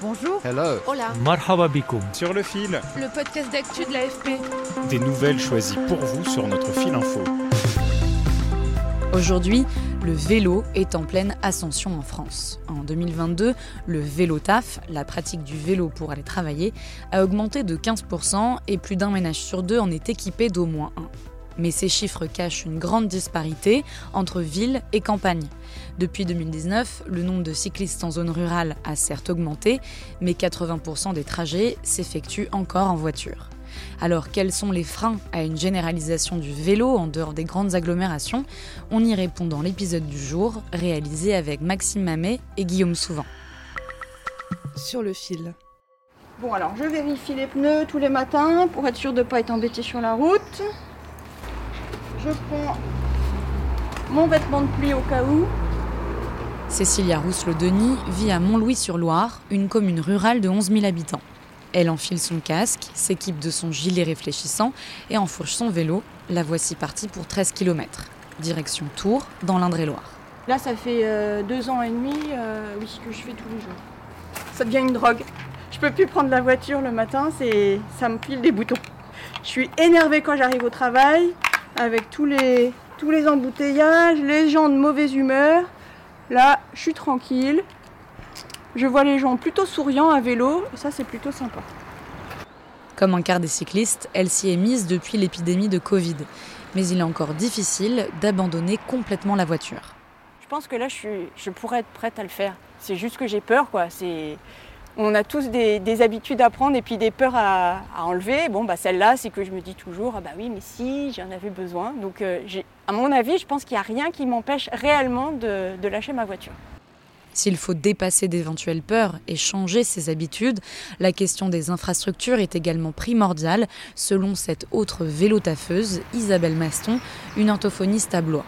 Bonjour. Hello. Hola. Marhaba bikoum. Sur le fil, Le podcast d'actu de l'AFP. des nouvelles choisies pour vous sur notre fil info. Aujourd'hui, le vélo est en pleine ascension en France. En 2022, le vélo taf, la pratique du vélo pour aller travailler, a augmenté de 15% et plus d'un ménage sur deux en est équipé d'au moins un. Mais ces chiffres cachent une grande disparité entre ville et campagne. Depuis 2019, le nombre de cyclistes en zone rurale a certes augmenté, mais 80% des trajets s'effectuent encore en voiture. Alors quels sont les freins à une généralisation du vélo en dehors des grandes agglomérations? On y répond dans l'épisode du jour, réalisé avec Maxime Mamet et Guillaume Souvent. Sur le fil. Bon alors je vérifie les pneus tous les matins pour être sûr de ne pas être embêté sur la route. Je prends mon vêtement de pluie au cas où. Cécilia Rousselot-Denis vit à Montlouis-sur-Loire, une commune rurale de 11 000 habitants. Elle enfile son casque, s'équipe de son gilet réfléchissant et enfourche son vélo. La voici partie pour 13 km. Direction Tours, dans l'Indre-et-Loire. Là ça fait euh, deux ans et demi euh, oui, que je fais tous les jours. Ça devient une drogue. Je peux plus prendre la voiture le matin, c'est ça me pile des boutons. Je suis énervée quand j'arrive au travail, avec tous les, tous les embouteillages, les gens de mauvaise humeur. Là, je suis tranquille. Je vois les gens plutôt souriants à vélo, et ça c'est plutôt sympa. Comme un quart des cyclistes, elle s'y est mise depuis l'épidémie de Covid. Mais il est encore difficile d'abandonner complètement la voiture. Je pense que là, je, suis, je pourrais être prête à le faire. C'est juste que j'ai peur, quoi. C'est, on a tous des, des habitudes à prendre et puis des peurs à, enlever. Bon, bah celle-là, c'est que je me dis toujours, ah bah oui, mais si, j'en avais besoin. Donc, euh, à mon avis, je pense qu'il n'y a rien qui m'empêche réellement de, lâcher ma voiture. S'il faut dépasser d'éventuelles peurs et changer ses habitudes, la question des infrastructures est également primordiale, selon cette autre vélo-taffeuse, Isabelle Maston, une orthophoniste à Blois.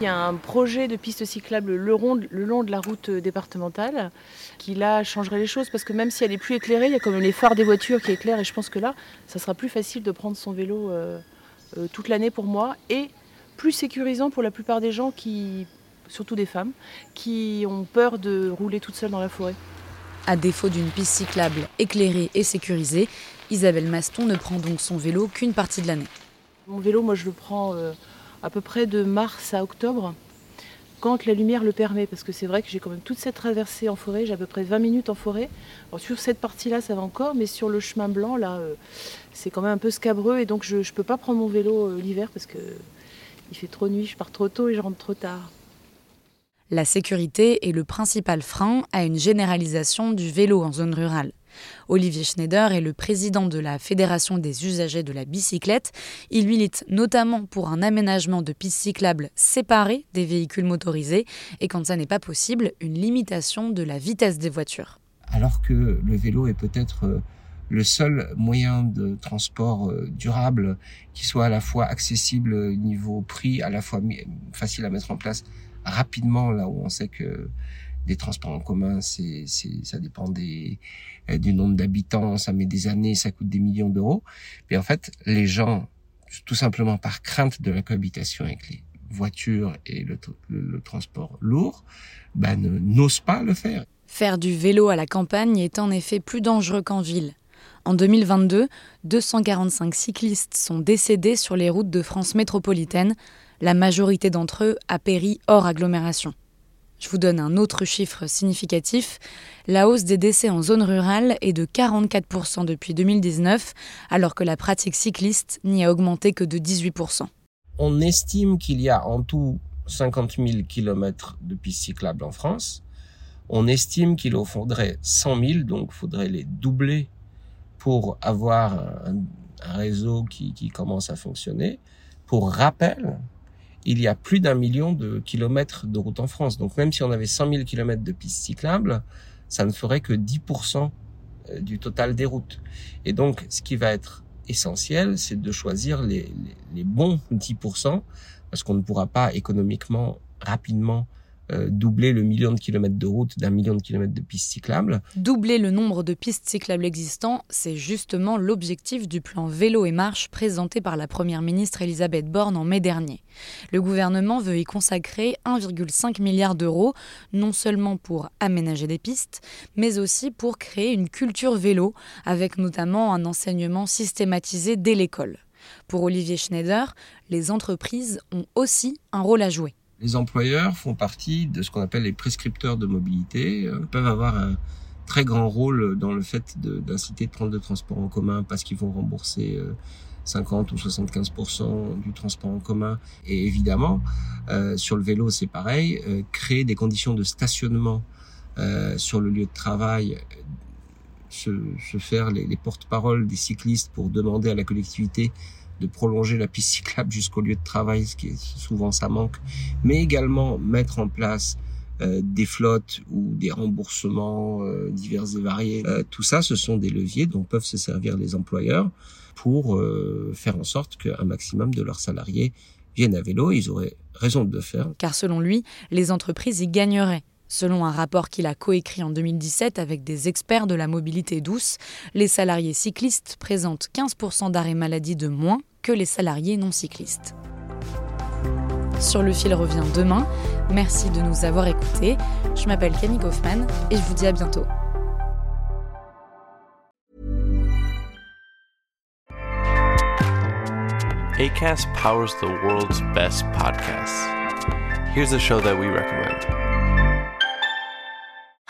Il y a un projet de piste cyclable le, rond- le long de la route départementale qui là changerait les choses parce que même si elle est plus éclairée, il y a quand même les phares des voitures qui éclairent et je pense que là, ça sera plus facile de prendre son vélo euh, euh, toute l'année pour moi et plus sécurisant pour la plupart des gens qui, surtout des femmes, qui ont peur de rouler toute seule dans la forêt. À défaut d'une piste cyclable éclairée et sécurisée, Isabelle Maston ne prend donc son vélo qu'une partie de l'année. Mon vélo, moi je le prends euh, à peu près de mars à octobre quand la lumière le permet, parce que c'est vrai que j'ai quand même toute cette traversée en forêt, j'ai à peu près 20 minutes en forêt. Sur cette partie-là, ça va encore, mais sur le chemin blanc, là, euh, c'est quand même un peu scabreux, et donc je ne peux pas prendre mon vélo euh, l'hiver parce que il fait trop nuit, je pars trop tôt et je rentre trop tard. La sécurité est le principal frein à une généralisation du vélo en zone rurale. Olivier Schneider est le président de la Fédération des usagers de la bicyclette. Il milite notamment pour un aménagement de pistes cyclables séparées des véhicules motorisés et quand ça n'est pas possible, une limitation de la vitesse des voitures. Alors que le vélo est peut-être euh, le seul moyen de transport euh, durable qui soit à la fois accessible au niveau prix, à la fois facile à mettre en place rapidement, là où on sait que des transports en commun, c'est, ça dépend des, euh, du nombre d'habitants, ça met des années, ça coûte des millions d'euros. Mais en fait, les gens, tout simplement par crainte de la cohabitation avec les voitures et le transport lourd, bah, ne- n'osent pas le faire. Faire du vélo à la campagne est en effet plus dangereux qu'en ville. En 2022, 245 cyclistes sont décédés sur les routes de France métropolitaine. La majorité d'entre eux a péri hors agglomération. Je vous donne un autre chiffre significatif. La hausse des décès en zone rurale est de 44% depuis 2019, alors que la pratique cycliste n'y a augmenté que de 18%. On estime qu'il y a en tout 50 000 kilomètres de pistes cyclables en France. On estime qu'il en faudrait 100 000, donc il faudrait les doubler pour avoir un, réseau qui commence à fonctionner. Pour rappel, il y a plus d'un million de kilomètres de routes en France. Donc même si on avait 100 000 kilomètres de pistes cyclables, ça ne ferait que 10% euh, du total des routes. Et donc, ce qui va être essentiel, c'est de choisir les, les bons 10%, parce qu'on ne pourra pas économiquement rapidement euh, doubler le million de kilomètres de route d'un million de kilomètres de pistes cyclables. Doubler le nombre de pistes cyclables existants, c'est justement l'objectif du plan vélo et marche présenté par la Première ministre Elisabeth Borne en mai dernier. Le gouvernement veut y consacrer 1,5 milliard d'euros, non seulement pour aménager des pistes, mais aussi pour créer une culture vélo, avec notamment un enseignement systématisé dès l'école. Pour Olivier Schneider, les entreprises ont aussi un rôle à jouer. Les employeurs font partie de ce qu'on appelle les prescripteurs de mobilité, Ils euh, peuvent avoir un très grand rôle dans le fait d'inciter de, prendre le transport en commun parce qu'ils vont rembourser 50 euh, ou 75% du transport en commun. Et évidemment, euh, sur le vélo, c'est pareil, créer des conditions de stationnement sur le lieu de travail, se, se faire les, les porte-paroles des cyclistes pour demander à la collectivité de prolonger la piste cyclable jusqu'au lieu de travail, ce qui est souvent ça manque, mais également mettre en place euh, des flottes ou des remboursements euh, divers et variés. Euh, tout ça, ce sont des leviers dont peuvent se servir les employeurs pour euh, faire en sorte qu'un maximum de leurs salariés viennent à vélo. Ils auraient raison de le faire. Car selon lui, les entreprises y gagneraient. Selon un rapport qu'il a coécrit en 2017 avec des experts de la mobilité douce, les salariés cyclistes présentent 15% d'arrêt maladie de moins que les salariés non cyclistes. Sur le fil revient demain. Merci de nous avoir écoutés. Je m'appelle Camille Kaufmann et je vous dis à bientôt. ACAST powers the world's best podcasts. Here's a show that we recommend.